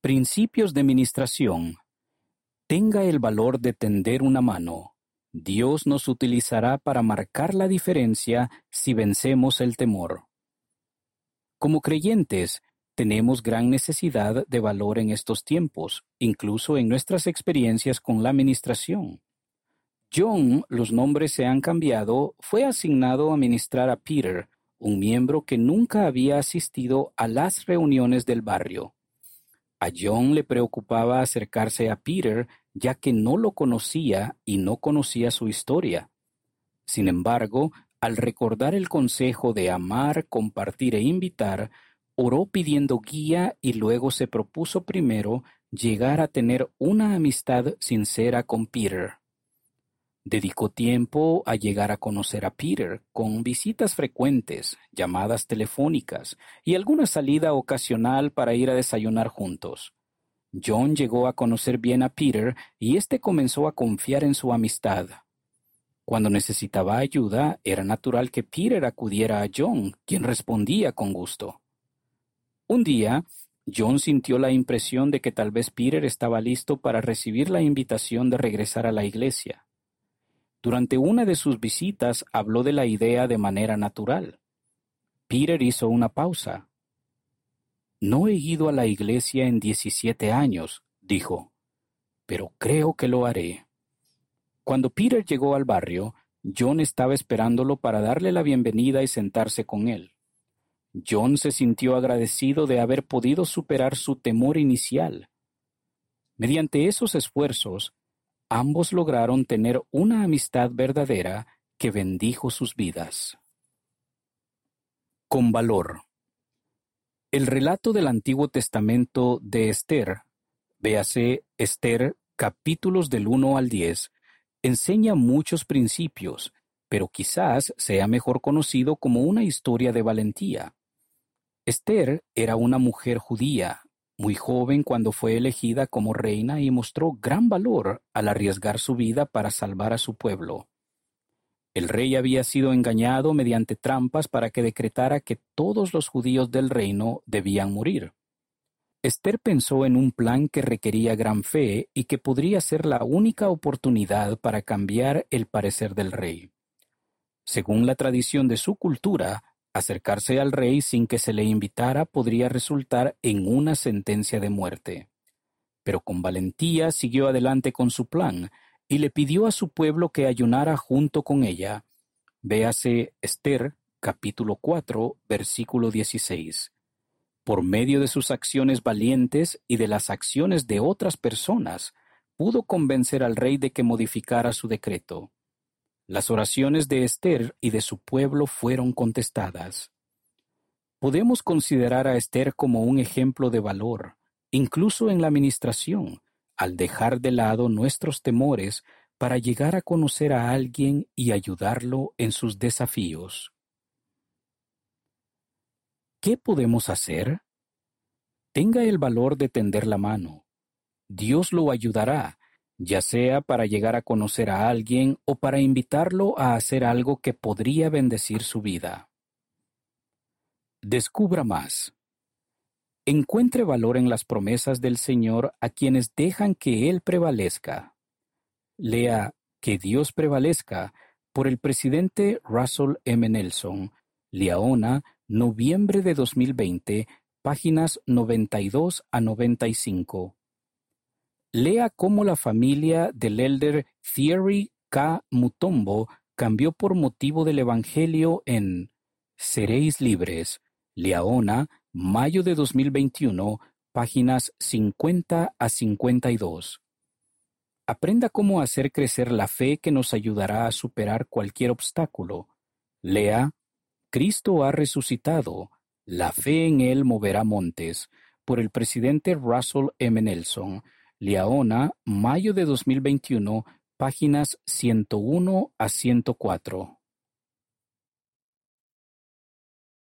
Principios de Ministración. Tenga el valor de tender una mano. Dios nos utilizará para marcar la diferencia si vencemos el temor. Como creyentes, tenemos gran necesidad de valor en estos tiempos, incluso en nuestras experiencias con la administración. John, los nombres se han cambiado, fue asignado a ministrar a Peter, un miembro que nunca había asistido a las reuniones del barrio. A John le preocupaba acercarse a Peter ya que no lo conocía y no conocía su historia. Sin embargo, al recordar el consejo de amar, compartir e invitar, oró pidiendo guía y luego se propuso primero llegar a tener una amistad sincera con Peter. Dedicó tiempo a llegar a conocer a Peter, con visitas frecuentes, llamadas telefónicas y alguna salida ocasional para ir a desayunar juntos. John llegó a conocer bien a Peter y éste comenzó a confiar en su amistad. Cuando necesitaba ayuda, era natural que Peter acudiera a John, quien respondía con gusto. Un día, John sintió la impresión de que tal vez Peter estaba listo para recibir la invitación de regresar a la iglesia. Durante una de sus visitas habló de la idea de manera natural. Peter hizo una pausa. No he ido a la iglesia en diecisiete años, dijo, pero creo que lo haré. Cuando Peter llegó al barrio, John estaba esperándolo para darle la bienvenida y sentarse con él. John se sintió agradecido de haber podido superar su temor inicial. Mediante esos esfuerzos, ambos lograron tener una amistad verdadera que bendijo sus vidas. Con valor. El relato del Antiguo Testamento de Esther, véase Esther capítulos del 1 al 10, enseña muchos principios, pero quizás sea mejor conocido como una historia de valentía. Esther era una mujer judía, muy joven cuando fue elegida como reina y mostró gran valor al arriesgar su vida para salvar a su pueblo. El rey había sido engañado mediante trampas para que decretara que todos los judíos del reino debían morir. Esther pensó en un plan que requería gran fe y que podría ser la única oportunidad para cambiar el parecer del rey. Según la tradición de su cultura, Acercarse al rey sin que se le invitara podría resultar en una sentencia de muerte. Pero con valentía siguió adelante con su plan y le pidió a su pueblo que ayunara junto con ella. Véase Esther capítulo 4 versículo 16. Por medio de sus acciones valientes y de las acciones de otras personas, pudo convencer al rey de que modificara su decreto. Las oraciones de Esther y de su pueblo fueron contestadas. Podemos considerar a Esther como un ejemplo de valor, incluso en la administración, al dejar de lado nuestros temores para llegar a conocer a alguien y ayudarlo en sus desafíos. ¿Qué podemos hacer? Tenga el valor de tender la mano. Dios lo ayudará ya sea para llegar a conocer a alguien o para invitarlo a hacer algo que podría bendecir su vida. Descubra más. Encuentre valor en las promesas del Señor a quienes dejan que Él prevalezca. Lea Que Dios prevalezca por el presidente Russell M. Nelson, Liaona, noviembre de 2020, páginas 92 a 95. Lea cómo la familia del elder Thierry K. Mutombo cambió por motivo del Evangelio en Seréis Libres, Leona, mayo de 2021, páginas 50 a 52. Aprenda cómo hacer crecer la fe que nos ayudará a superar cualquier obstáculo. Lea, Cristo ha resucitado, la fe en Él moverá montes, por el presidente Russell M. Nelson, Liaona, mayo de 2021, páginas 101 a 104.